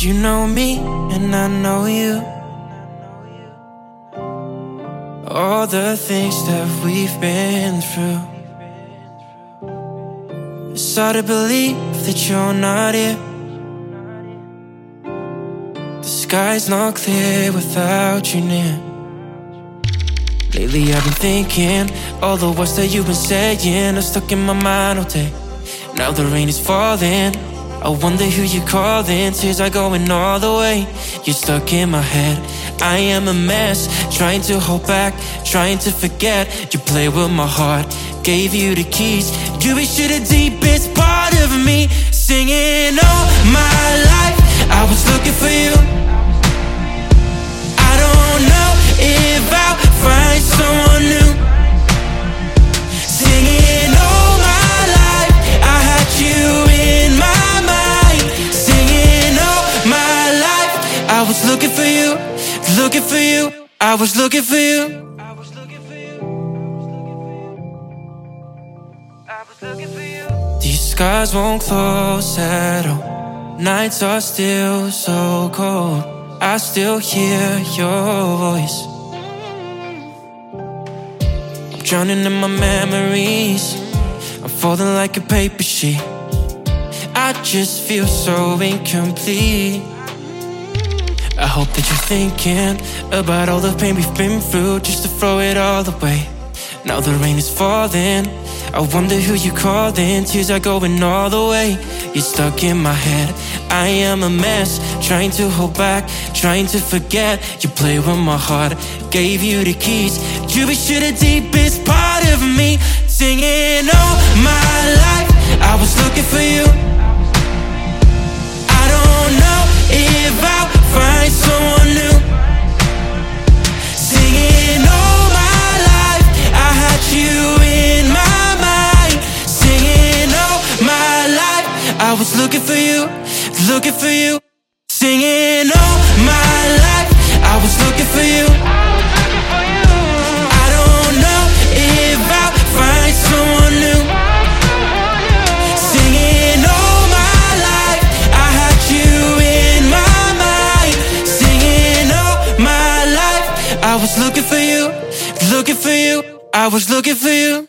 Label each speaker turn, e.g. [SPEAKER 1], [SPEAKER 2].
[SPEAKER 1] You know me and I know you. All the things that we've been through. It's hard to believe that you're not here. The sky's not clear without you near. Lately I've been thinking all the words that you've been saying are stuck in my mind all day. Now the rain is falling. I wonder who you're calling. Tears are going all the way. You're stuck in my head. I am a mess. Trying to hold back, trying to forget. You play with my heart. Gave you the keys. You be sure the deepest part of me. Singing all my life. I was looking for you. Looking for you, looking for you. I was looking for you. I was looking for you. These skies won't close at all. Nights are still so cold. I still hear your voice. I'm drowning in my memories. I'm falling like a paper sheet. I just feel so incomplete. I hope that you're thinking about all the pain we've been through just to throw it all away. Now the rain is falling. I wonder who you're calling. Tears are going all the way. You're stuck in my head. I am a mess. Trying to hold back, trying to forget. You play with my heart. Gave you the keys. You be sure the deepest part of me. I was looking for you, looking for you. Singing all my life, I was looking for you. I don't know if I'll find someone new. Singing all my life, I had you in my mind. Singing all my life, I was looking for you, looking for you. I was looking for you.